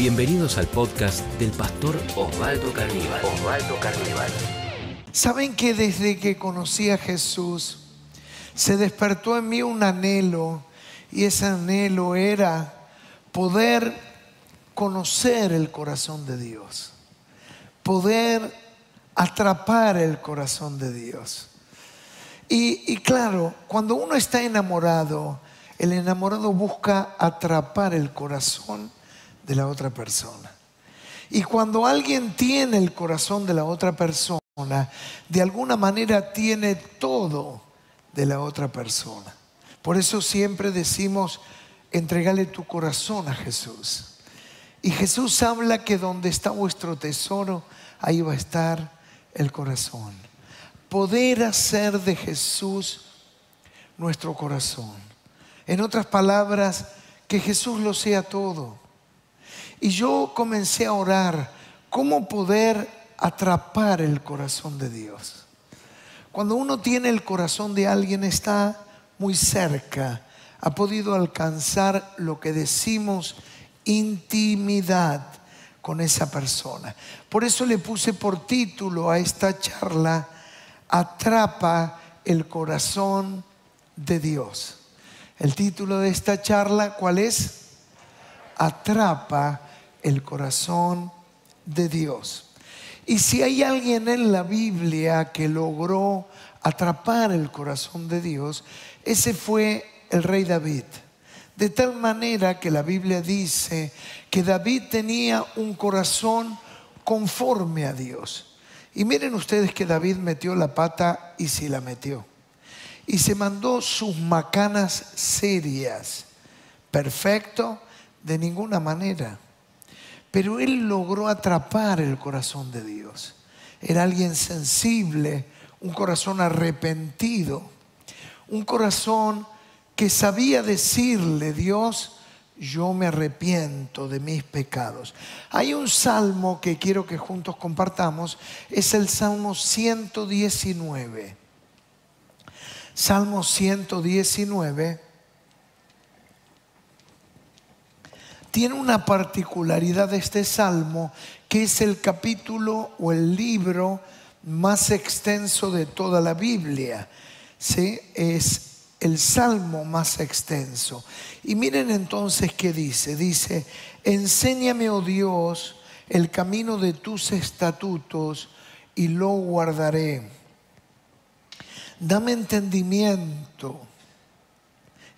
Bienvenidos al podcast del pastor Osvaldo Carníbal. Osvaldo Carníbal. Saben que desde que conocí a Jesús se despertó en mí un anhelo y ese anhelo era poder conocer el corazón de Dios, poder atrapar el corazón de Dios. Y, y claro, cuando uno está enamorado, el enamorado busca atrapar el corazón de la otra persona. Y cuando alguien tiene el corazón de la otra persona, de alguna manera tiene todo de la otra persona. Por eso siempre decimos, entregale tu corazón a Jesús. Y Jesús habla que donde está vuestro tesoro, ahí va a estar el corazón. Poder hacer de Jesús nuestro corazón. En otras palabras, que Jesús lo sea todo. Y yo comencé a orar cómo poder atrapar el corazón de Dios. Cuando uno tiene el corazón de alguien está muy cerca, ha podido alcanzar lo que decimos intimidad con esa persona. Por eso le puse por título a esta charla, Atrapa el corazón de Dios. El título de esta charla, ¿cuál es? Atrapa el corazón de Dios. Y si hay alguien en la Biblia que logró atrapar el corazón de Dios, ese fue el rey David. De tal manera que la Biblia dice que David tenía un corazón conforme a Dios. Y miren ustedes que David metió la pata y si la metió. Y se mandó sus macanas serias. Perfecto, de ninguna manera. Pero él logró atrapar el corazón de Dios. Era alguien sensible, un corazón arrepentido, un corazón que sabía decirle, Dios, yo me arrepiento de mis pecados. Hay un salmo que quiero que juntos compartamos, es el Salmo 119. Salmo 119 tiene una particularidad este salmo, que es el capítulo o el libro más extenso de toda la Biblia. ¿sí? Es el salmo más extenso. Y miren entonces qué dice. Dice, enséñame, oh Dios, el camino de tus estatutos y lo guardaré. Dame entendimiento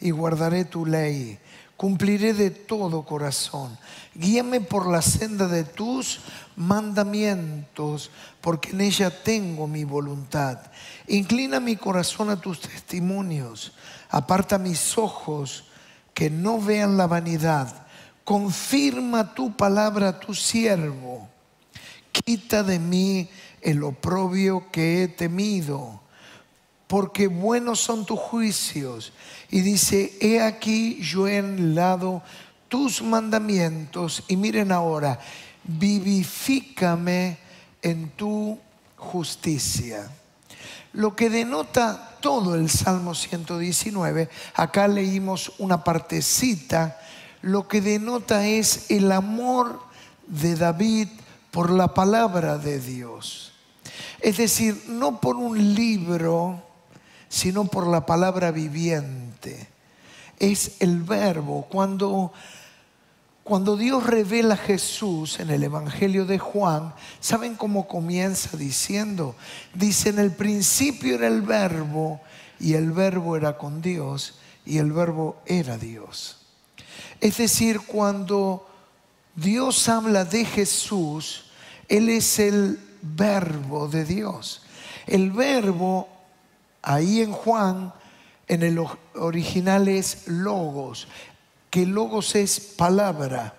y guardaré tu ley. Cumpliré de todo corazón. Guíame por la senda de tus mandamientos, porque en ella tengo mi voluntad. Inclina mi corazón a tus testimonios. Aparta mis ojos que no vean la vanidad. Confirma tu palabra a tu siervo. Quita de mí el oprobio que he temido, porque buenos son tus juicios. Y dice, he aquí yo he anhelado tus mandamientos. Y miren ahora, vivifícame en tu justicia. Lo que denota todo el Salmo 119, acá leímos una partecita, lo que denota es el amor de David por la palabra de Dios. Es decir, no por un libro, sino por la palabra viviente. Es el verbo. Cuando cuando Dios revela a Jesús en el Evangelio de Juan, ¿saben cómo comienza diciendo? Dice, en el principio era el verbo y el verbo era con Dios y el verbo era Dios. Es decir, cuando Dios habla de Jesús, Él es el verbo de Dios. El verbo, ahí en Juan, en el original es logos que logos es palabra.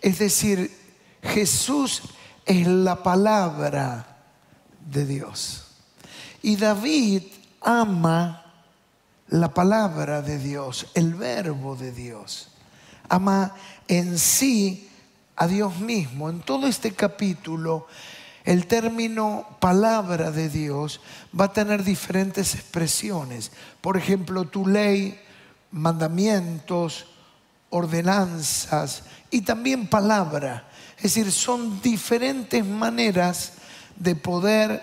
Es decir, Jesús es la palabra de Dios. Y David ama la palabra de Dios, el verbo de Dios. Ama en sí a Dios mismo. En todo este capítulo, el término palabra de Dios va a tener diferentes expresiones. Por ejemplo, tu ley, mandamientos, ordenanzas y también palabra. Es decir, son diferentes maneras de poder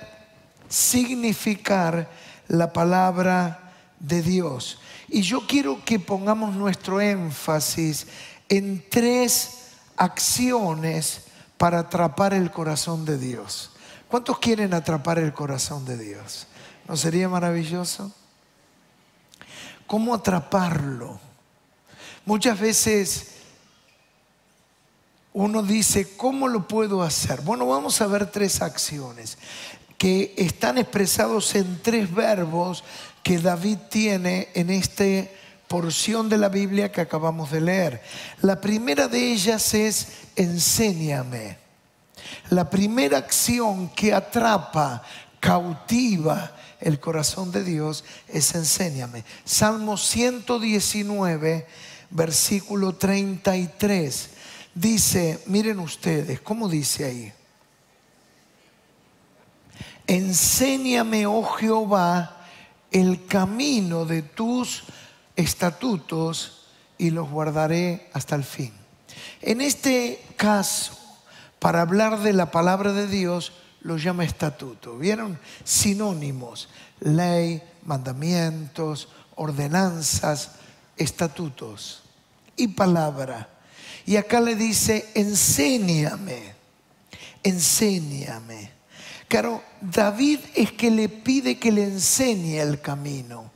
significar la palabra de Dios. Y yo quiero que pongamos nuestro énfasis en tres acciones para atrapar el corazón de Dios. ¿Cuántos quieren atrapar el corazón de Dios? ¿No sería maravilloso? ¿Cómo atraparlo? Muchas veces uno dice, ¿cómo lo puedo hacer? Bueno, vamos a ver tres acciones que están expresados en tres verbos que David tiene en esta porción de la Biblia que acabamos de leer. La primera de ellas es enséñame. La primera acción que atrapa, cautiva el corazón de Dios es enséñame. Salmo 119, versículo 33. Dice, miren ustedes, ¿cómo dice ahí? Enséñame, oh Jehová, el camino de tus estatutos y los guardaré hasta el fin. En este caso, para hablar de la palabra de Dios, lo llama estatuto. ¿Vieron? Sinónimos, ley, mandamientos, ordenanzas, estatutos y palabra. Y acá le dice, enséñame, enséñame. Claro, David es que le pide que le enseñe el camino.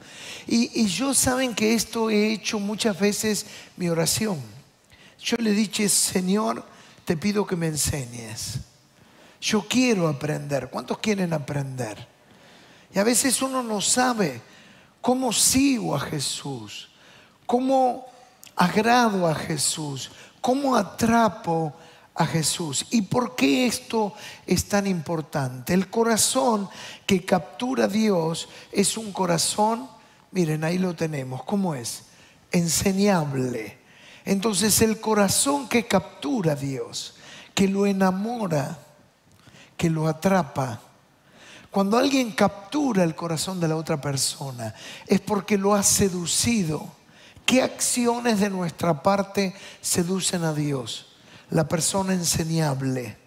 Y, yo saben que esto he hecho muchas veces mi oración. Yo le dije, Señor, te pido que me enseñes. Yo quiero aprender. ¿Cuántos quieren aprender? Y a veces uno no sabe cómo sigo a Jesús, cómo agrado a Jesús, cómo atrapo a Jesús. ¿Y por qué esto es tan importante? El corazón que captura a Dios es un corazón, miren, ahí lo tenemos, ¿cómo es? Enseñable. Entonces el corazón que captura a Dios, que lo enamora, que lo atrapa, cuando alguien captura el corazón de la otra persona, es porque lo ha seducido. ¿Qué acciones de nuestra parte seducen a Dios? la persona enseñable.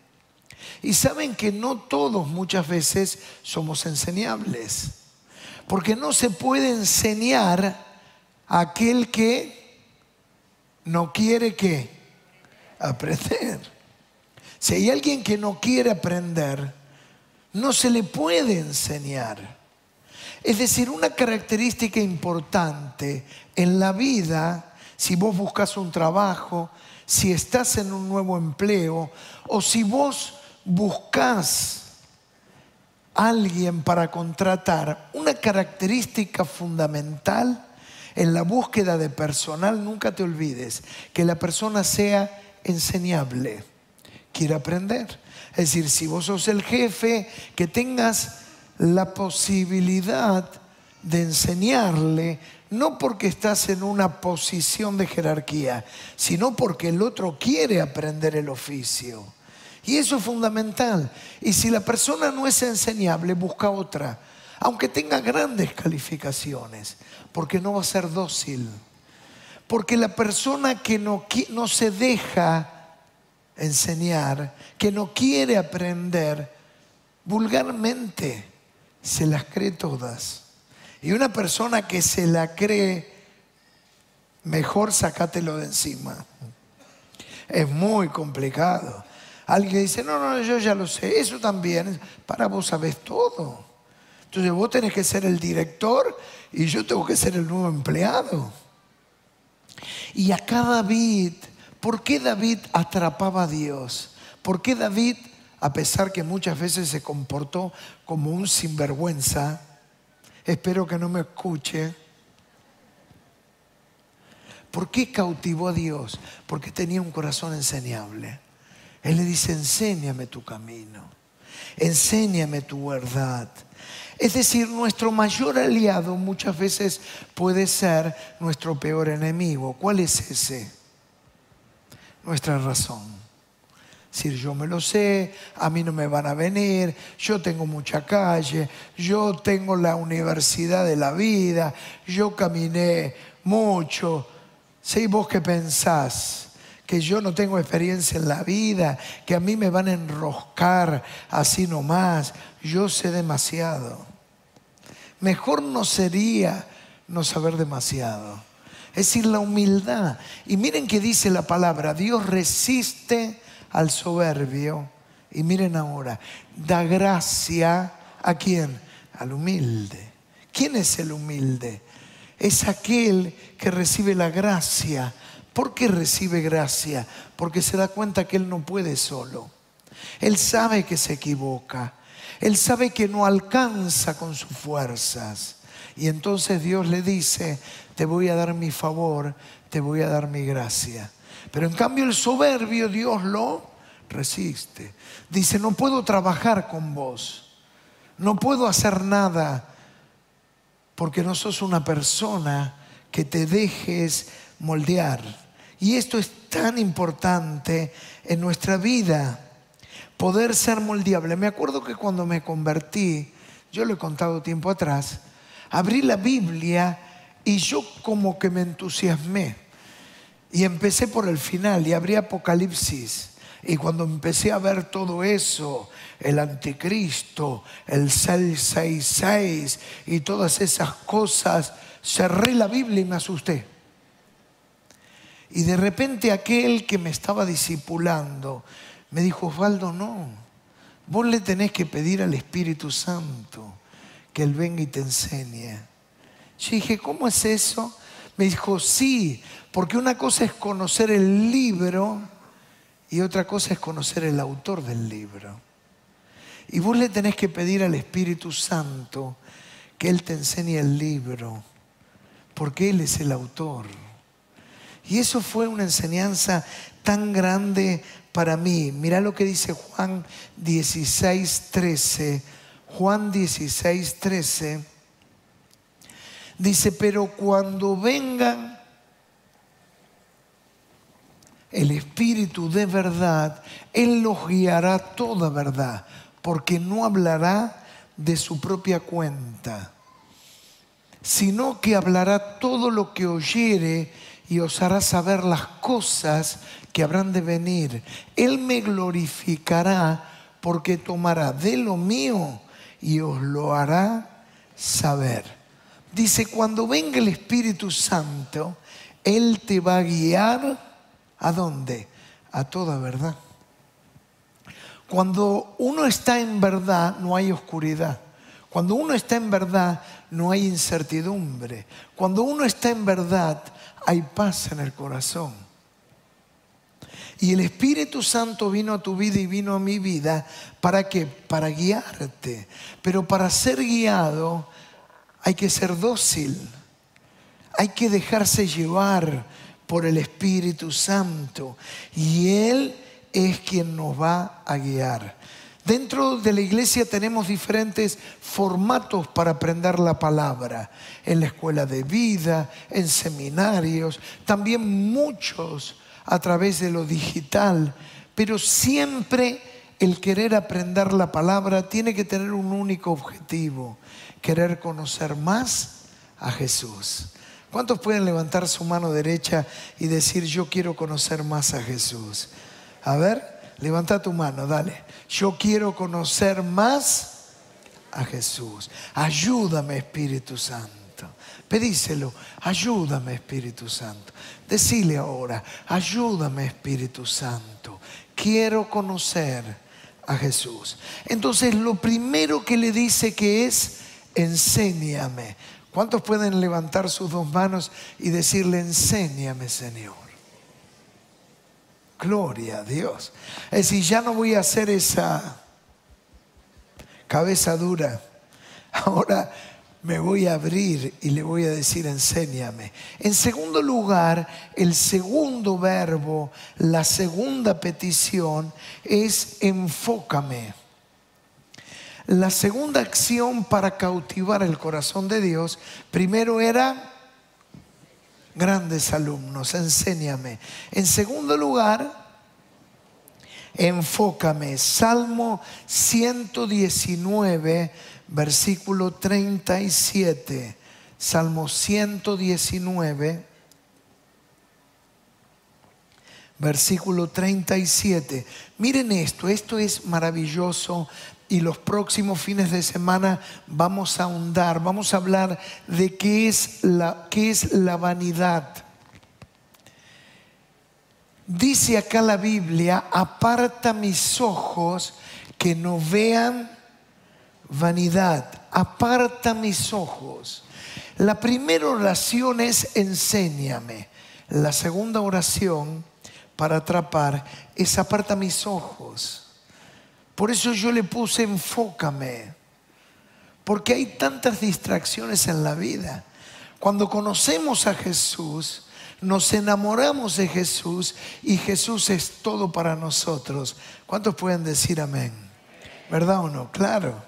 Y saben que no todos muchas veces somos enseñables, porque no se puede enseñar a aquel que no quiere que aprender. Si hay alguien que no quiere aprender, no se le puede enseñar. Es decir, una característica importante en la vida, si vos buscas un trabajo, si estás en un nuevo empleo o si vos buscas alguien para contratar, una característica fundamental en la búsqueda de personal, nunca te olvides, que la persona sea enseñable, quiere aprender. Es decir, si vos sos el jefe, que tengas la posibilidad de enseñarle no porque estás en una posición de jerarquía, sino porque el otro quiere aprender el oficio. Y eso es fundamental. Y si la persona no es enseñable, busca otra, aunque tenga grandes calificaciones, porque no va a ser dócil. Porque la persona que no, no se deja enseñar, que no quiere aprender, vulgarmente se las cree todas. Y una persona que se la cree, mejor sacátelo de encima. Es muy complicado. Alguien dice, no, no, yo ya lo sé, eso también. Para vos sabés todo. Entonces vos tenés que ser el director y yo tengo que ser el nuevo empleado. Y acá David, ¿por qué David atrapaba a Dios? ¿Por qué David, a pesar que muchas veces se comportó como un sinvergüenza, espero que no me escuche. ¿Por qué cautivó a Dios? Porque tenía un corazón enseñable. Él le dice, enséñame tu camino, enséñame tu verdad. Es decir, nuestro mayor aliado muchas veces puede ser nuestro peor enemigo. ¿Cuál es ese? Nuestra razón decir, yo me lo sé, a mí no me van a venir, yo tengo mucha calle, yo tengo la universidad de la vida, yo caminé mucho. Si vos que pensás que yo no tengo experiencia en la vida, que a mí me van a enroscar así nomás, yo sé demasiado. Mejor no sería no saber demasiado. Es decir, la humildad. Y miren que dice la palabra, Dios resiste al soberbio. Y miren ahora, da gracia a quién? Al humilde. ¿Quién es el humilde? Es aquel que recibe la gracia. ¿Por qué recibe gracia? Porque se da cuenta que él no puede solo. Él sabe que se equivoca. Él sabe que no alcanza con sus fuerzas. Y entonces Dios le dice, te voy a dar mi favor, te voy a dar mi gracia. Pero en cambio el soberbio Dios lo resiste. Dice, no puedo trabajar con vos, no puedo hacer nada, porque no sos una persona que te dejes moldear. Y esto es tan importante en nuestra vida poder ser moldeable. Me acuerdo que cuando me convertí, yo lo he contado tiempo atrás, abrí la Biblia y yo como que me entusiasmé. Y empecé por el final y abrí Apocalipsis. Y cuando empecé a ver todo eso, el anticristo, el 666 y todas esas cosas, cerré la Biblia y me asusté. Y de repente aquel que me estaba discipulando me dijo, Osvaldo, no, vos le tenés que pedir al Espíritu Santo que Él venga y te enseñe. Yo dije, ¿cómo es eso? Me dijo, sí, porque una cosa es conocer el libro y otra cosa es conocer el autor del libro. Y vos le tenés que pedir al Espíritu Santo que Él te enseñe el libro, porque Él es el autor. Y eso fue una enseñanza tan grande para mí. Mira lo que dice Juan 16, 13. Juan 16, 13. Dice, pero cuando venga el Espíritu de verdad, Él los guiará toda verdad, porque no hablará de su propia cuenta, sino que hablará todo lo que oyere y os hará saber las cosas que habrán de venir. Él me glorificará porque tomará de lo mío y os lo hará saber. Dice, cuando venga el Espíritu Santo, Él te va a guiar a dónde? A toda verdad. Cuando uno está en verdad, no hay oscuridad. Cuando uno está en verdad, no hay incertidumbre. Cuando uno está en verdad, hay paz en el corazón. Y el Espíritu Santo vino a tu vida y vino a mi vida. ¿Para qué? Para guiarte. Pero para ser guiado hay que ser dócil. Hay que dejarse llevar por el Espíritu Santo. Y Él es quien nos va a guiar. Dentro de la iglesia tenemos diferentes formatos para aprender la palabra. En la escuela de vida, en seminarios, también muchos a través de lo digital. Pero siempre el querer aprender la palabra tiene que tener un único objetivo, querer conocer más a Jesús. ¿Cuántos pueden levantar su mano derecha y decir, yo quiero conocer más a Jesús? A ver. Levanta tu mano, dale. Yo quiero conocer más a Jesús. Ayúdame, Espíritu Santo. Pedíselo, ayúdame, Espíritu Santo. Decile ahora, ayúdame, Espíritu Santo. Quiero conocer a Jesús. Entonces, lo primero que le dice que es, enséñame. ¿Cuántos pueden levantar sus dos manos y decirle, enséñame, Señor? Gloria a Dios. Es decir, ya no voy a hacer esa cabeza dura. Ahora me voy a abrir y le voy a decir, enséñame. En segundo lugar, el segundo verbo, la segunda petición es enfócame. La segunda acción para cautivar el corazón de Dios, primero era grandes alumnos, enséñame. En segundo lugar, enfócame. Salmo 119, versículo 37. Salmo 119, versículo 37. Miren esto, esto es maravilloso y los próximos fines de semana vamos a ahondar, vamos a hablar de qué es la, qué es la vanidad. Dice acá la Biblia, aparta mis ojos que no vean vanidad, aparta mis ojos. La primera oración es enséñame. La segunda oración para atrapar es aparta mis ojos. Por eso yo le puse enfócame. Porque hay tantas distracciones en la vida. Cuando conocemos a Jesús, nos enamoramos de Jesús y Jesús es todo para nosotros. ¿Cuántos pueden decir amén? ¿Verdad o no? Claro,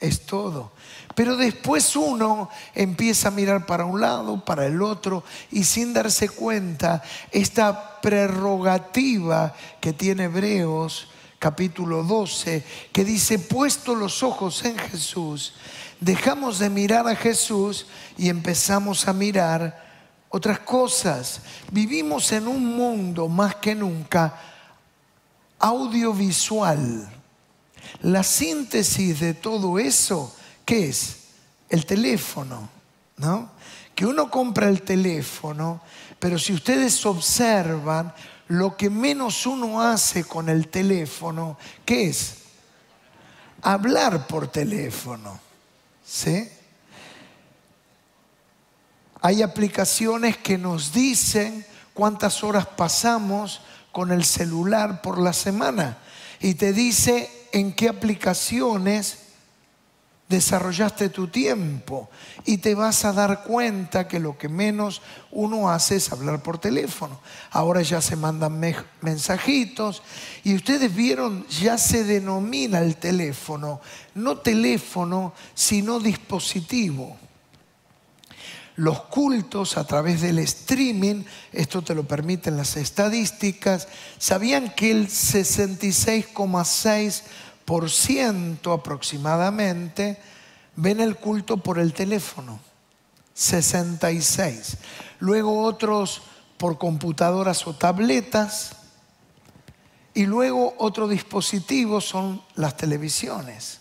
es todo. Pero después uno empieza a mirar para un lado, para el otro, y sin darse cuenta, esta prerrogativa que tiene Hebreos capítulo 12, que dice, puesto los ojos en Jesús, dejamos de mirar a Jesús y empezamos a mirar otras cosas. Vivimos en un mundo más que nunca audiovisual. La síntesis de todo eso, ¿qué es? El teléfono, ¿no? Que uno compra el teléfono, pero si ustedes observan, lo que menos uno hace con el teléfono, ¿qué es? Hablar por teléfono. ¿Sí? Hay aplicaciones que nos dicen cuántas horas pasamos con el celular por la semana y te dice en qué aplicaciones desarrollaste tu tiempo y te vas a dar cuenta que lo que menos uno hace es hablar por teléfono. Ahora ya se mandan mensajitos y ustedes vieron, ya se denomina el teléfono, no teléfono, sino dispositivo. Los cultos a través del streaming, esto te lo permiten las estadísticas, sabían que el 66,6% ciento aproximadamente ven el culto por el teléfono. 66. Luego otros por computadoras o tabletas. Y luego otro dispositivo son las televisiones.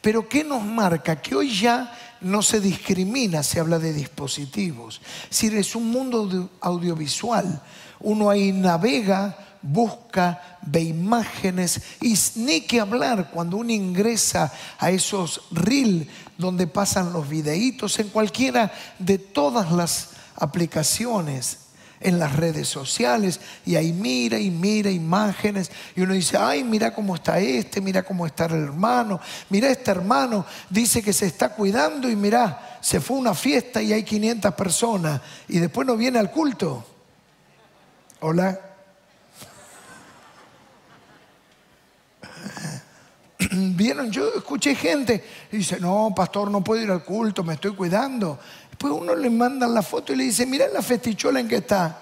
Pero ¿qué nos marca? Que hoy ya no se discrimina, se habla de dispositivos. Si es un mundo audiovisual, uno ahí navega busca, ve imágenes y ni que hablar cuando uno ingresa a esos reel donde pasan los videitos en cualquiera de todas las aplicaciones en las redes sociales y ahí mira y mira imágenes y uno dice, ay, mira cómo está este, mira cómo está el hermano, mira este hermano, dice que se está cuidando y mira, se fue a una fiesta y hay 500 personas y después no viene al culto. Hola. Vieron, yo escuché gente y dice, no, pastor, no puedo ir al culto, me estoy cuidando. Después uno le manda la foto y le dice, mira la festichola en que está.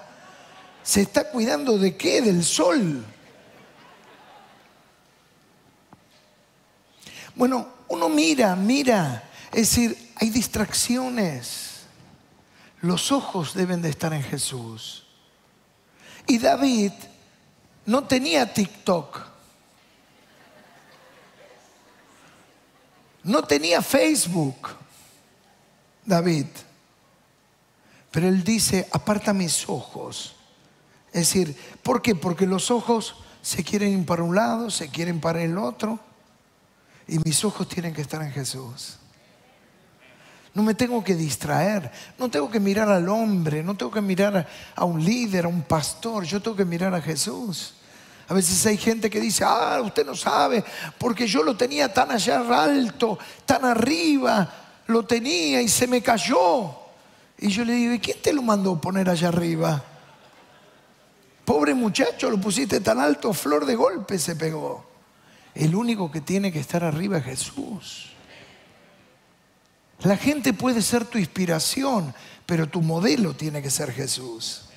¿Se está cuidando de qué? Del sol. Bueno, uno mira, mira. Es decir, hay distracciones. Los ojos deben de estar en Jesús. Y David no tenía TikTok. No tenía Facebook, David. Pero él dice, aparta mis ojos. Es decir, ¿por qué? Porque los ojos se quieren ir para un lado, se quieren para el otro. Y mis ojos tienen que estar en Jesús. No me tengo que distraer, no tengo que mirar al hombre, no tengo que mirar a un líder, a un pastor, yo tengo que mirar a Jesús. A veces hay gente que dice, ah, usted no sabe, porque yo lo tenía tan allá alto, tan arriba, lo tenía y se me cayó. Y yo le digo, ¿y quién te lo mandó poner allá arriba? Pobre muchacho, lo pusiste tan alto, flor de golpe se pegó. El único que tiene que estar arriba es Jesús. La gente puede ser tu inspiración, pero tu modelo tiene que ser Jesús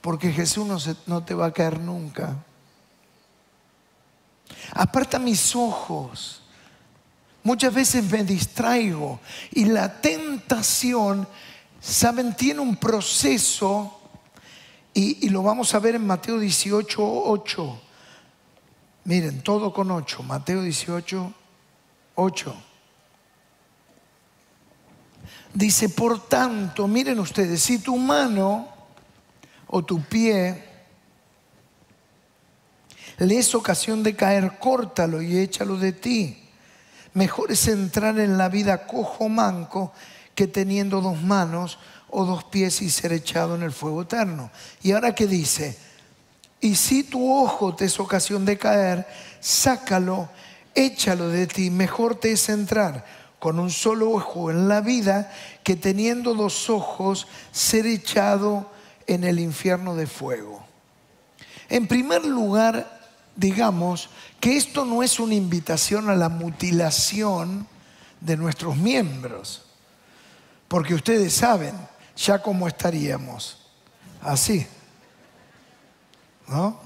porque Jesús no, no te va a caer nunca. Aparta mis ojos. Muchas veces me distraigo y la tentación, saben, tiene un proceso Y, y lo vamos a ver en Mateo 18, 8. Miren, todo con 8. Mateo 18, 8. Dice, por tanto, miren ustedes, si tu mano o tu pie le es ocasión de caer, córtalo y échalo de ti. Mejor es entrar en la vida cojo manco que teniendo dos manos o dos pies y ser echado en el fuego eterno. Y ahora que dice, y si tu ojo te es ocasión de caer, sácalo, échalo de ti. Mejor te es entrar con un solo ojo en la vida que teniendo dos ojos ser echado en el infierno de fuego. En primer lugar, digamos que esto no es una invitación a la mutilación de nuestros miembros, porque ustedes saben ya cómo estaríamos, así, ¿no?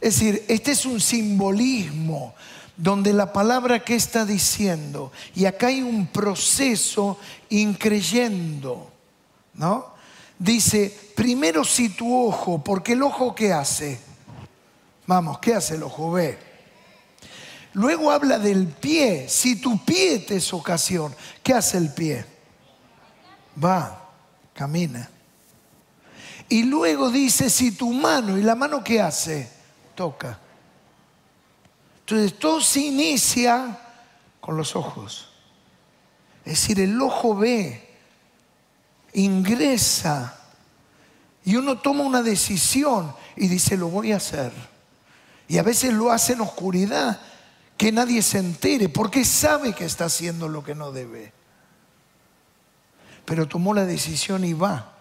Es decir, este es un simbolismo donde la palabra que está diciendo, y acá hay un proceso increyendo, ¿no? Dice, primero si tu ojo, porque el ojo ¿qué hace? Vamos, ¿qué hace el ojo? Ve. Luego habla del pie, si tu pie te es ocasión, ¿qué hace el pie? Va, camina. Y luego dice, si tu mano, ¿y la mano qué hace? Toca. Entonces todo se inicia con los ojos. Es decir, el ojo ve, ingresa y uno toma una decisión y dice, lo voy a hacer. Y a veces lo hace en oscuridad, que nadie se entere, porque sabe que está haciendo lo que no debe. Pero tomó la decisión y va.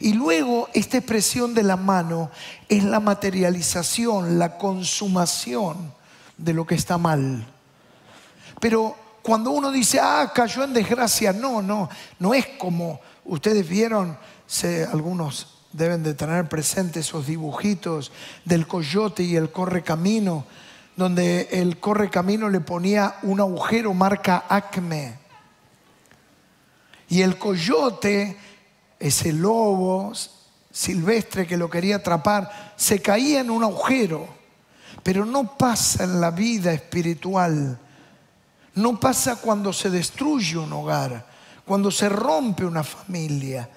Y luego esta expresión de la mano es la materialización, la consumación de lo que está mal. Pero cuando uno dice, ah, cayó en desgracia, no, no, no es como ustedes vieron, algunos deben de tener presentes esos dibujitos del coyote y el correcamino, donde el correcamino le ponía un agujero marca acme. Y el coyote, ese lobo silvestre que lo quería atrapar, se caía en un agujero pero no pasa en la vida espiritual. No pasa cuando se destruye un hogar, cuando se rompe una familia,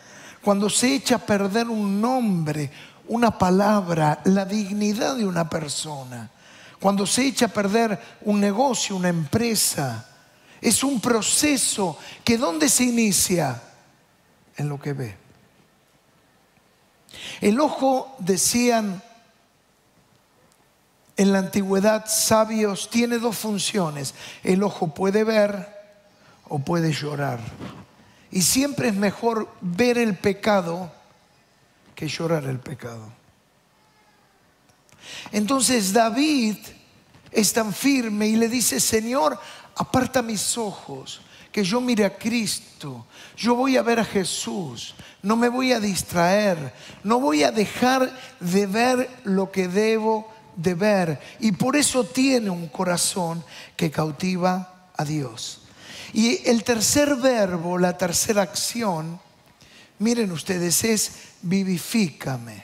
cuando se echa a perder un nombre, una palabra, la dignidad de una persona, cuando se echa a perder un negocio, una empresa. Es un proceso que ¿dónde se inicia? En lo que ve. El ojo, decían en la antigüedad sabios tiene dos funciones. El ojo puede ver o puede llorar. Y siempre es mejor ver el pecado que llorar el pecado. Entonces David es tan firme y le dice, Señor, aparta mis ojos, que yo mire a Cristo, yo voy a ver a Jesús, no me voy a distraer, no voy a dejar de ver lo que debo de ver y por eso tiene un corazón que cautiva a Dios. Y el tercer verbo, la tercera acción, miren ustedes, es vivifícame.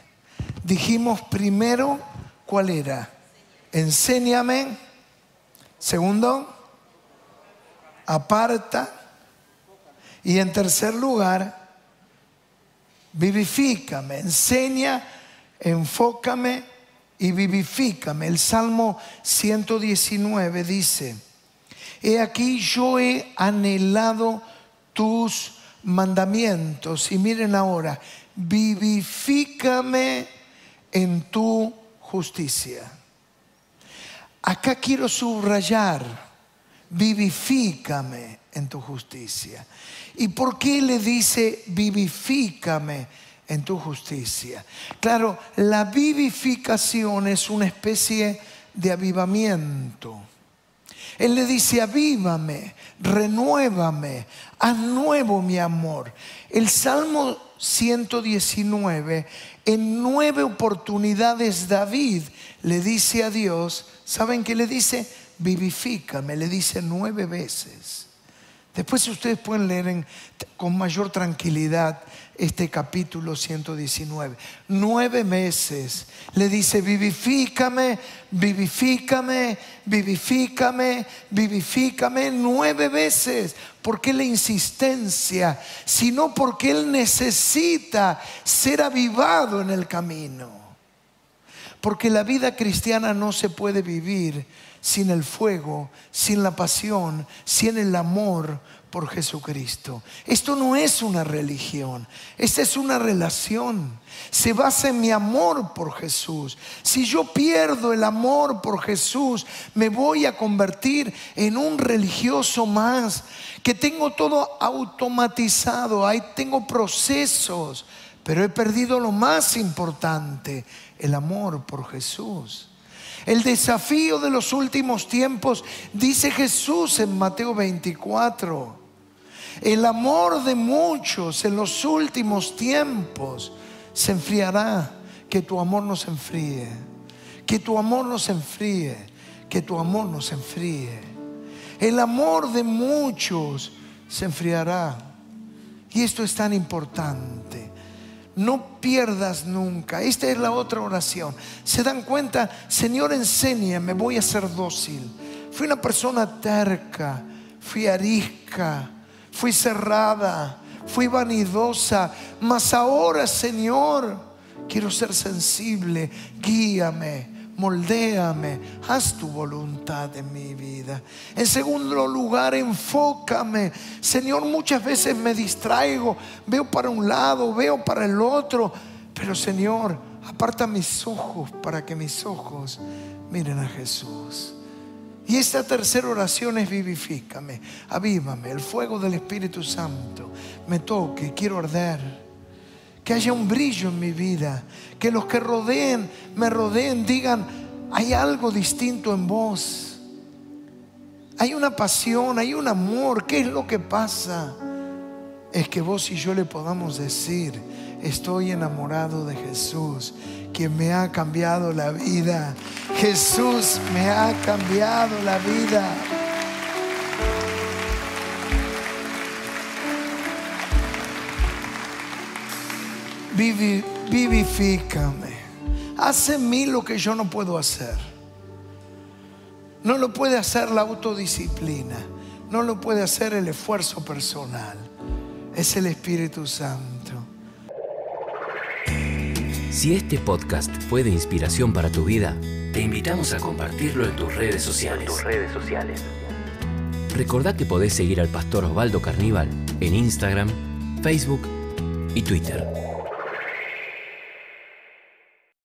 Dijimos primero, ¿cuál era? Enséñame. Segundo, aparta. Y en tercer lugar, vivifícame, enseña, enfócame y vivifícame. El Salmo 119 dice, he aquí yo he anhelado tus mandamientos. Y miren ahora, vivifícame en tu justicia. Acá quiero subrayar, vivifícame en tu justicia. ¿Y por qué le dice vivifícame en tu justicia. Claro, la vivificación es una especie de avivamiento. Él le dice, avívame, renuévame, haz nuevo mi amor. El Salmo 119, en nueve oportunidades David le dice a Dios, ¿saben qué le dice? Vivifícame, le dice nueve veces. Después ustedes pueden leer con mayor tranquilidad este capítulo 119. Nueve meses le dice, vivifícame, vivifícame, vivifícame, vivifícame, nueve veces. ¿Por qué la insistencia? Sino porque Él necesita ser avivado en el camino. Porque la vida cristiana no se puede vivir sin el fuego, sin la pasión, sin el amor por Jesucristo. Esto no es una religión, esta es una relación. Se basa en mi amor por Jesús. Si yo pierdo el amor por Jesús, me voy a convertir en un religioso más, que tengo todo automatizado, ahí tengo procesos, pero he perdido lo más importante, el amor por Jesús. El desafío de los últimos tiempos, dice Jesús en Mateo 24. El amor de muchos en los últimos tiempos se enfriará. Que tu amor no se enfríe. Que tu amor no se enfríe. Que tu amor no se enfríe. El amor de muchos se enfriará. Y esto es tan importante. No pierdas nunca. Esta es la otra oración. Se dan cuenta, Señor, enséñame, voy a ser dócil. Fui una persona terca, fui arisca, fui cerrada, fui vanidosa. Mas ahora, Señor, quiero ser sensible. Guíame moldéame, haz tu voluntad en mi vida. En segundo lugar, enfócame. Señor, muchas veces me distraigo, veo para un lado, veo para el otro, pero Señor, aparta mis ojos para que mis ojos miren a Jesús. Y esta tercera oración es vivifícame, avívame, el fuego del Espíritu Santo me toque, quiero arder. Que haya un brillo en mi vida, que los que rodeen, me rodeen, digan, hay algo distinto en vos, hay una pasión, hay un amor, ¿qué es lo que pasa? Es que vos y yo le podamos decir, estoy enamorado de Jesús, quien me ha cambiado la vida. Jesús me ha cambiado la vida. vivifícame. Haz en mí lo que yo no puedo hacer. No lo puede hacer la autodisciplina. No lo puede hacer el esfuerzo personal. Es el Espíritu Santo. Si este podcast fue de inspiración para tu vida, te invitamos a compartirlo en tus redes sociales. tus redes sociales. Recordá que podés seguir al pastor Osvaldo Carníbal en Instagram, Facebook y Twitter.